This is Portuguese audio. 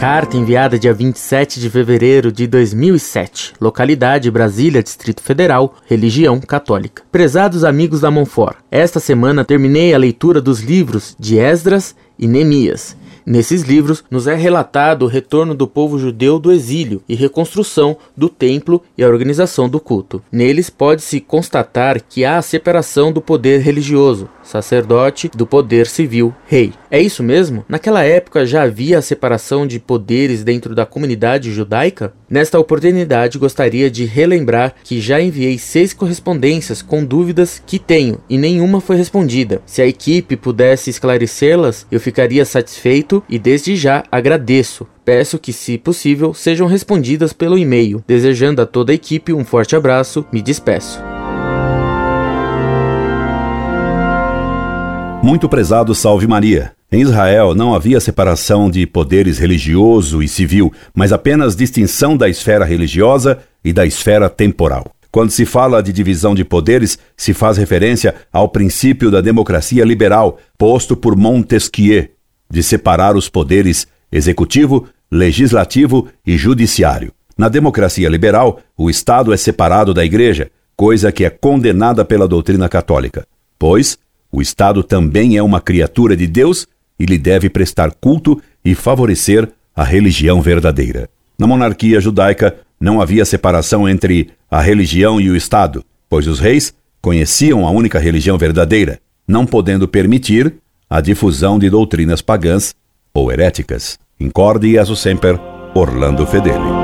Carta enviada dia 27 de fevereiro de 2007. Localidade Brasília, Distrito Federal. Religião católica. Prezados amigos da Monfort, esta semana terminei a leitura dos livros de Esdras e Neemias Nesses livros nos é relatado o retorno do povo judeu do exílio e reconstrução do templo e a organização do culto. Neles pode-se constatar que há a separação do poder religioso, sacerdote, do poder civil, rei. É isso mesmo? Naquela época já havia a separação de poderes dentro da comunidade judaica? Nesta oportunidade gostaria de relembrar que já enviei seis correspondências com dúvidas que tenho e nenhuma foi respondida. Se a equipe pudesse esclarecê-las, eu ficaria satisfeito e desde já agradeço. Peço que, se possível, sejam respondidas pelo e-mail. Desejando a toda a equipe um forte abraço, me despeço. Muito prezado Salve Maria. Em Israel não havia separação de poderes religioso e civil, mas apenas distinção da esfera religiosa e da esfera temporal. Quando se fala de divisão de poderes, se faz referência ao princípio da democracia liberal, posto por Montesquieu, de separar os poderes executivo, legislativo e judiciário. Na democracia liberal, o Estado é separado da Igreja, coisa que é condenada pela doutrina católica, pois o Estado também é uma criatura de Deus e lhe deve prestar culto e favorecer a religião verdadeira. Na monarquia judaica, não havia separação entre a religião e o Estado, pois os reis conheciam a única religião verdadeira, não podendo permitir a difusão de doutrinas pagãs ou heréticas. Incorde e semper, Orlando Fedeli.